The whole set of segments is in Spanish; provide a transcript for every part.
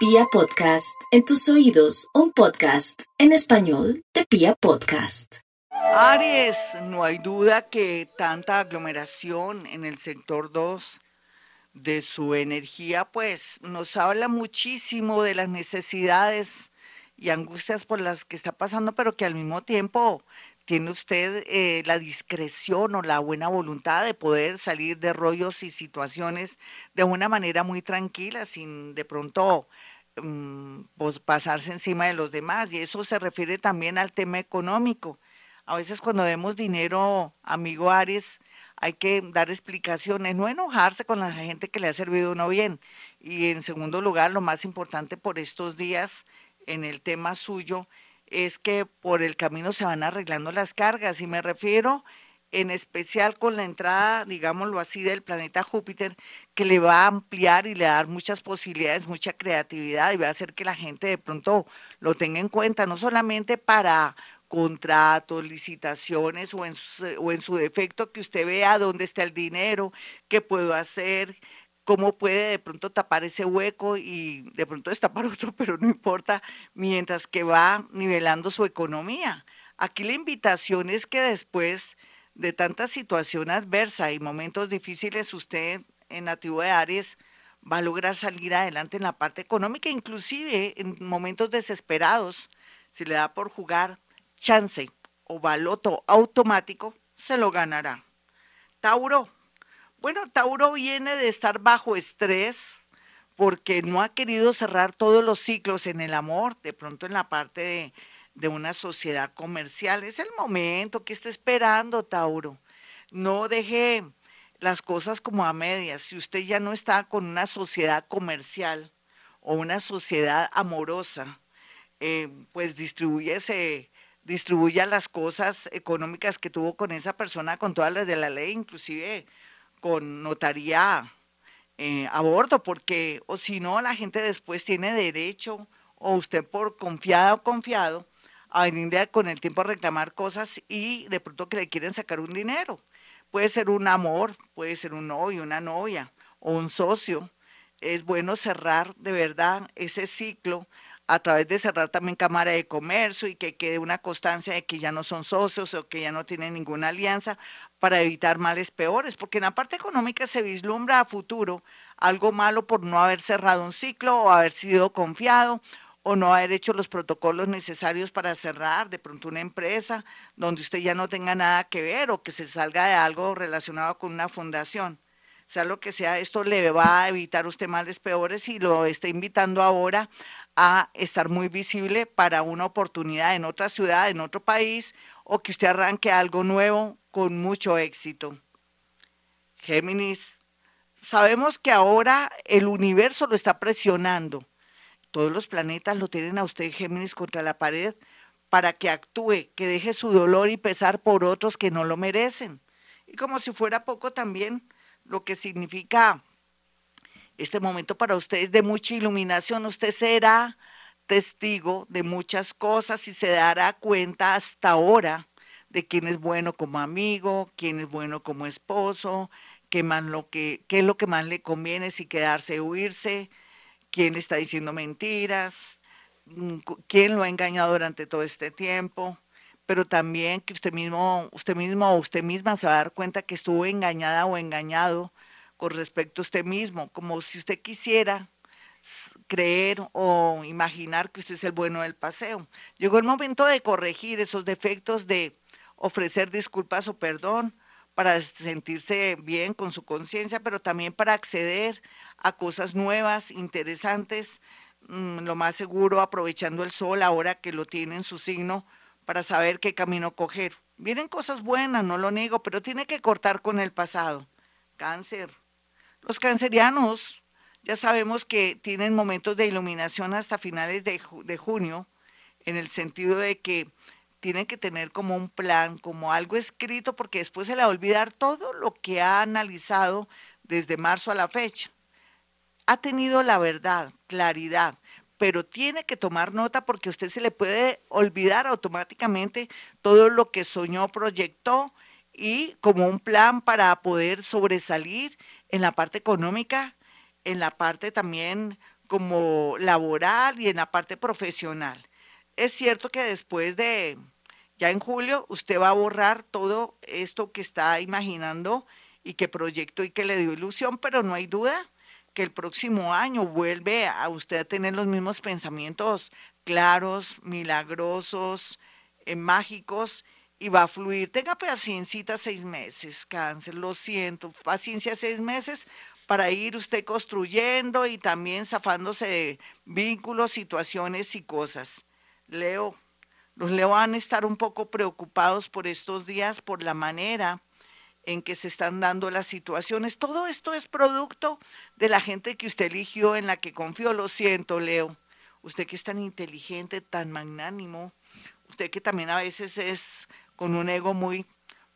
Pia Podcast, en tus oídos, un podcast en español de Pia Podcast. Aries, no hay duda que tanta aglomeración en el sector 2 de su energía, pues nos habla muchísimo de las necesidades y angustias por las que está pasando, pero que al mismo tiempo tiene usted eh, la discreción o la buena voluntad de poder salir de rollos y situaciones de una manera muy tranquila, sin de pronto mm, pues, pasarse encima de los demás. Y eso se refiere también al tema económico. A veces cuando vemos dinero, amigo Aries, hay que dar explicaciones, no enojarse con la gente que le ha servido uno bien. Y en segundo lugar, lo más importante por estos días en el tema suyo es que por el camino se van arreglando las cargas y me refiero en especial con la entrada, digámoslo así, del planeta Júpiter, que le va a ampliar y le va a dar muchas posibilidades, mucha creatividad y va a hacer que la gente de pronto lo tenga en cuenta, no solamente para contratos, licitaciones o en, su, o en su defecto que usted vea dónde está el dinero, qué puedo hacer, cómo puede de pronto tapar ese hueco y de pronto destapar otro, pero no importa, mientras que va nivelando su economía. Aquí la invitación es que después de tanta situación adversa y momentos difíciles, usted en nativo de Aries va a lograr salir adelante en la parte económica, inclusive en momentos desesperados, si le da por jugar chance o baloto automático, se lo ganará. Tauro, bueno, Tauro viene de estar bajo estrés porque no ha querido cerrar todos los ciclos en el amor, de pronto en la parte de, una sociedad comercial. Es el momento que está esperando, Tauro. No deje las cosas como a medias. Si usted ya no está con una sociedad comercial o una sociedad amorosa, eh, pues distribuyese, distribuya las cosas económicas que tuvo con esa persona, con todas las de la ley, inclusive con notaría eh, a bordo, porque o si no, la gente después tiene derecho, o usted por confiado o confiado, a venir con el tiempo a reclamar cosas y de pronto que le quieren sacar un dinero. Puede ser un amor, puede ser un novio, una novia o un socio. Es bueno cerrar de verdad ese ciclo a través de cerrar también Cámara de Comercio y que quede una constancia de que ya no son socios o que ya no tienen ninguna alianza para evitar males peores, porque en la parte económica se vislumbra a futuro algo malo por no haber cerrado un ciclo o haber sido confiado o no haber hecho los protocolos necesarios para cerrar de pronto una empresa donde usted ya no tenga nada que ver o que se salga de algo relacionado con una fundación. Sea lo que sea, esto le va a evitar usted males peores y lo está invitando ahora a estar muy visible para una oportunidad en otra ciudad, en otro país, o que usted arranque algo nuevo con mucho éxito. Géminis, sabemos que ahora el universo lo está presionando. Todos los planetas lo tienen a usted, Géminis, contra la pared para que actúe, que deje su dolor y pesar por otros que no lo merecen. Y como si fuera poco también, lo que significa este momento para ustedes de mucha iluminación. Usted será testigo de muchas cosas y se dará cuenta hasta ahora de quién es bueno como amigo, quién es bueno como esposo, qué, más lo que, qué es lo que más le conviene, si quedarse o huirse, quién está diciendo mentiras, mm, quién lo ha engañado durante todo este tiempo, pero también que usted mismo, usted mismo o usted misma se va a dar cuenta que estuvo engañada o engañado con respecto a usted mismo, como si usted quisiera creer o imaginar que usted es el bueno del paseo. Llegó el momento de corregir esos defectos, de ofrecer disculpas o perdón para sentirse bien con su conciencia, pero también para acceder a cosas nuevas, interesantes, mm, lo más seguro aprovechando el sol ahora que lo tiene en su signo para saber qué camino coger. Vienen cosas buenas, no lo niego, pero tiene que cortar con el pasado. Cáncer, los cancerianos ya sabemos que tienen momentos de iluminación hasta finales de, junio, en el sentido de que tienen que tener como un plan, como algo escrito, porque después se le va a olvidar todo lo que ha analizado desde marzo a la fecha. Ha tenido la verdad, claridad, pero tiene que tomar nota porque usted se le puede olvidar automáticamente todo lo que soñó, proyectó y como un plan para poder sobresalir en la parte económica, en la parte también como laboral y en la parte profesional. Es cierto que después de, ya en julio, usted va a borrar todo esto que está imaginando y que proyectó y que le dio ilusión, pero no hay duda que el próximo año vuelve a usted a tener los mismos pensamientos claros, milagrosos, eh, mágicos y va a fluir. Tenga paciencia seis meses, cáncer, lo siento, paciencia seis meses para ir usted construyendo y también zafándose de vínculos, situaciones y cosas. Leo, los Leo van a estar un poco preocupados por estos días, por la manera en que se están dando las situaciones. Todo esto es producto de la gente que usted eligió, en la que confió. Lo siento, Leo. Usted que es tan inteligente, tan magnánimo, usted que también a veces es con un ego muy,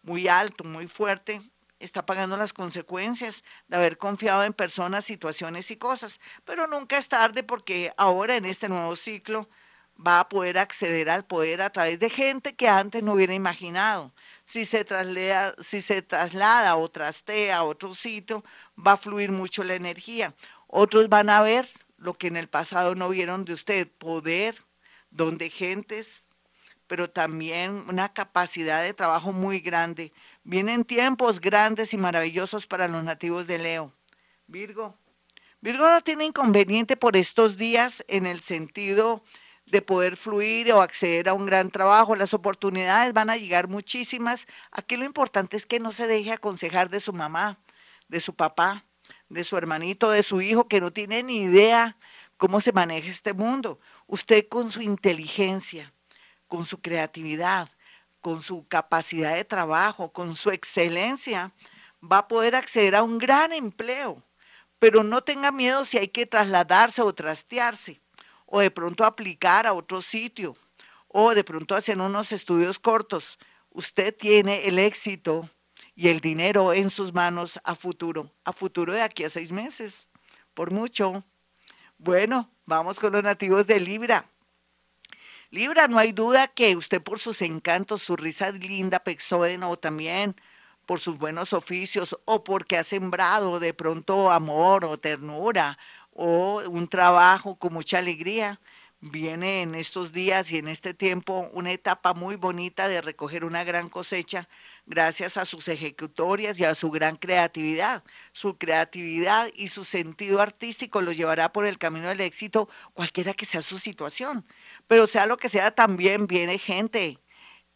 muy alto, muy fuerte, está pagando las consecuencias de haber confiado en personas, situaciones y cosas. Pero nunca es tarde porque ahora en este nuevo ciclo va a poder acceder al poder a través de gente que antes no hubiera imaginado. Si se traslada, si se traslada o trastea a otro sitio, va a fluir mucho la energía. Otros van a ver lo que en el pasado no vieron de usted, poder, donde gentes pero también una capacidad de trabajo muy grande. Vienen tiempos grandes y maravillosos para los nativos de Leo. Virgo. Virgo no tiene inconveniente por estos días en el sentido de poder fluir o acceder a un gran trabajo. Las oportunidades van a llegar muchísimas. Aquí lo importante es que no se deje aconsejar de su mamá, de su papá, de su hermanito, de su hijo, que no tiene ni idea cómo se maneja este mundo. Usted con su inteligencia, con su creatividad, con su capacidad de trabajo, con su excelencia, va a poder acceder a un gran empleo. Pero no tenga miedo si hay que trasladarse o trastearse, o de pronto aplicar a otro sitio, o de pronto hacer unos estudios cortos. Usted tiene el éxito y el dinero en sus manos a futuro, a futuro de aquí a seis meses, por mucho. Bueno, vamos con los nativos de Libra. Libra, no hay duda que usted por sus encantos, su risa linda, pexódena o también por sus buenos oficios o porque ha sembrado de pronto amor o ternura o un trabajo con mucha alegría, viene en estos días y en este tiempo una etapa muy bonita de recoger una gran cosecha gracias a sus ejecutorias y a su gran creatividad. Su creatividad y su sentido artístico lo llevará por el camino del éxito, cualquiera que sea su situación. Pero sea lo que sea, también viene gente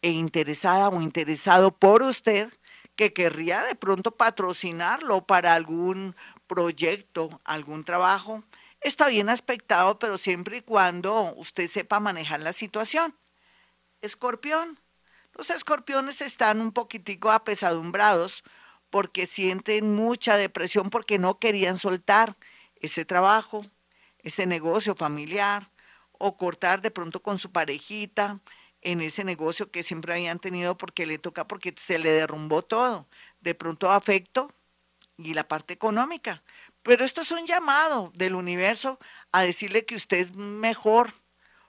e interesada o interesado por usted que querría de pronto patrocinarlo para algún proyecto, algún trabajo. Está bien aspectado, pero siempre y cuando usted sepa manejar la situación. Escorpión, los escorpiones están un poquitico apesadumbrados porque sienten mucha depresión porque no querían soltar ese trabajo, ese negocio familiar o cortar de pronto con su parejita en ese negocio que siempre habían tenido porque le toca, porque se le derrumbó todo. De pronto afecto y la parte económica. Pero esto es un llamado del universo a decirle que usted es mejor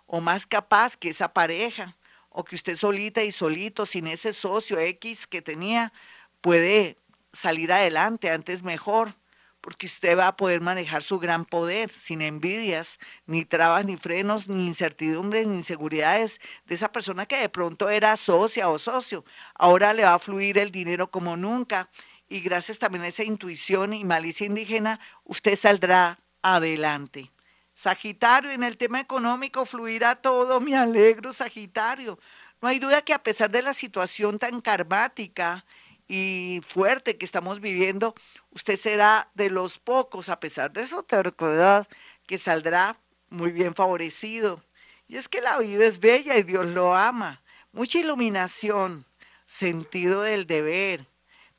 o más capaz que esa pareja o que usted solita y solito, sin ese socio X que tenía, puede salir adelante, antes mejor, porque usted va a poder manejar su gran poder sin envidias, ni trabas, ni frenos, ni incertidumbres, ni inseguridades de esa persona que de pronto era socia o socio. Ahora le va a fluir el dinero como nunca y gracias también a esa intuición y malicia indígena, usted saldrá adelante. Sagitario, en el tema económico fluirá todo, me alegro, Sagitario. No hay duda que a pesar de la situación tan karmática y fuerte que estamos viviendo, usted será de los pocos, a pesar de su terquedad, que saldrá muy bien favorecido. Y es que la vida es bella y Dios lo ama. Mucha iluminación, sentido del deber,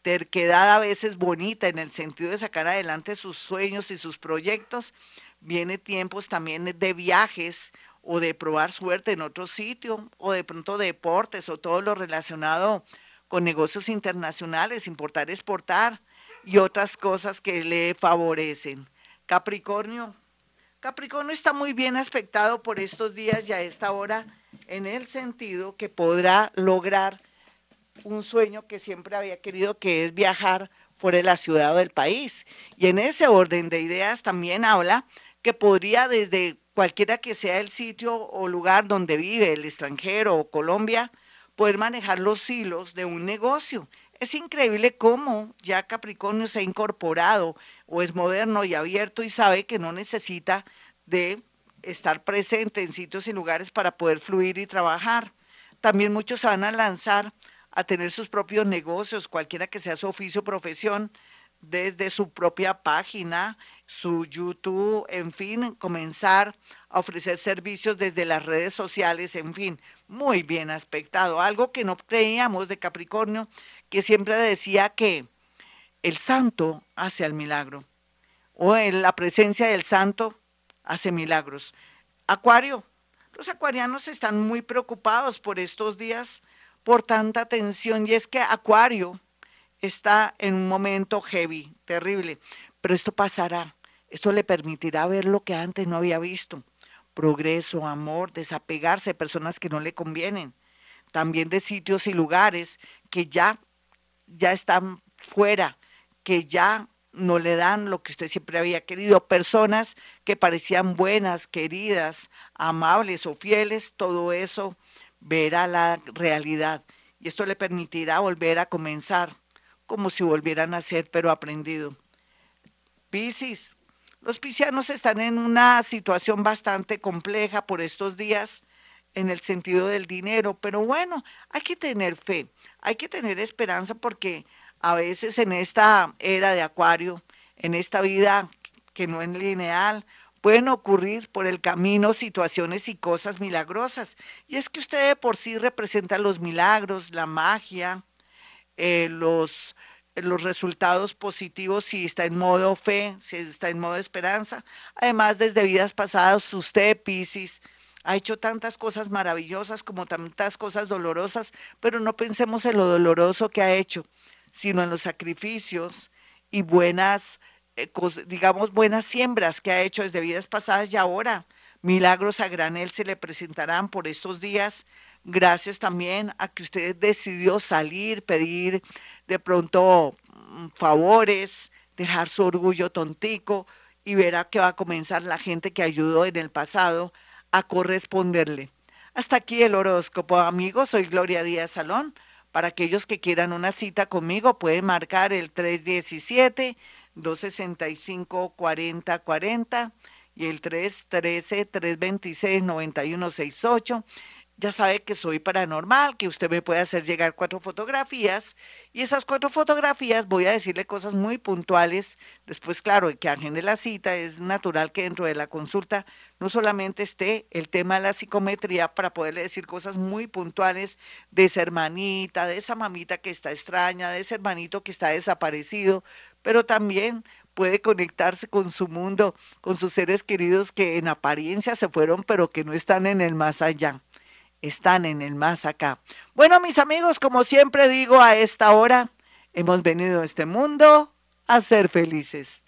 terquedad a veces bonita en el sentido de sacar adelante sus sueños y sus proyectos, viene tiempos también de viajes o de probar suerte en otro sitio o de pronto deportes o todo lo relacionado con negocios internacionales, importar, exportar y otras cosas que le favorecen. Capricornio. Capricornio está muy bien aspectado por estos días y a esta hora en el sentido que podrá lograr un sueño que siempre había querido, que es viajar fuera de la ciudad o del país. Y en ese orden de ideas también habla que podría desde cualquiera que sea el sitio o lugar donde vive el extranjero o Colombia, poder manejar los hilos de un negocio. Es increíble cómo ya Capricornio se ha incorporado o es moderno y abierto y sabe que no necesita de estar presente en sitios y lugares para poder fluir y trabajar. También muchos se van a lanzar a tener sus propios negocios, cualquiera que sea su oficio o profesión, desde su propia página, su YouTube, en fin, comenzar a ofrecer servicios desde las redes sociales, en fin, muy bien aspectado. Algo que no creíamos de Capricornio, que siempre decía que el santo hace el milagro, o en la presencia del santo hace milagros. Acuario, los acuarianos están muy preocupados por estos días, por tanta tensión, y es que Acuario está en un momento heavy, terrible, pero esto pasará, esto le permitirá ver lo que antes no había visto, progreso, amor, desapegarse de personas que no le convienen, también de sitios y lugares que ya, ya están fuera, que ya no le dan lo que usted siempre había querido. Personas que parecían buenas, queridas, amables o fieles, todo eso verá la realidad. Y esto le permitirá volver a comenzar como si volvieran a ser, pero aprendido. Piscis. Los piscianos están en una situación bastante compleja por estos días en el sentido del dinero, pero bueno, hay que tener fe, hay que tener esperanza porque a veces en esta era de acuario, en esta vida que no es lineal, pueden ocurrir por el camino situaciones y cosas milagrosas. Y es que usted de por sí representa los milagros, la magia, eh, los, los resultados positivos si está en modo fe, si está en modo esperanza. Además, desde vidas pasadas, usted, Piscis, ha hecho tantas cosas maravillosas como tantas cosas dolorosas, pero no pensemos en lo doloroso que ha hecho sino en los sacrificios y buenas, digamos, buenas siembras que ha hecho desde vidas pasadas y ahora. Milagros a granel se le presentarán por estos días, gracias también a que usted decidió salir, pedir de pronto mm, favores, dejar su orgullo tontico y verá que va a comenzar la gente que ayudó en el pasado a corresponderle. Hasta aquí el horóscopo, amigos. Soy Gloria Díaz Salón. Para aquellos que quieran una cita conmigo, pueden marcar el 317-265-4040 y el 313-326-9168 ya sabe que soy paranormal, que usted me puede hacer llegar cuatro fotografías y esas cuatro fotografías voy a decirle cosas muy puntuales. Después, claro, que agende la cita, es natural que dentro de la consulta no solamente esté el tema de la psicometría para poderle decir cosas muy puntuales de esa hermanita, de esa mamita que está extraña, de ese hermanito que está desaparecido, pero también puede conectarse con su mundo, con sus seres queridos que en apariencia se fueron, pero que no están en el más allá están en el más acá. Bueno, mis amigos, como siempre digo a esta hora, hemos venido a este mundo a ser felices.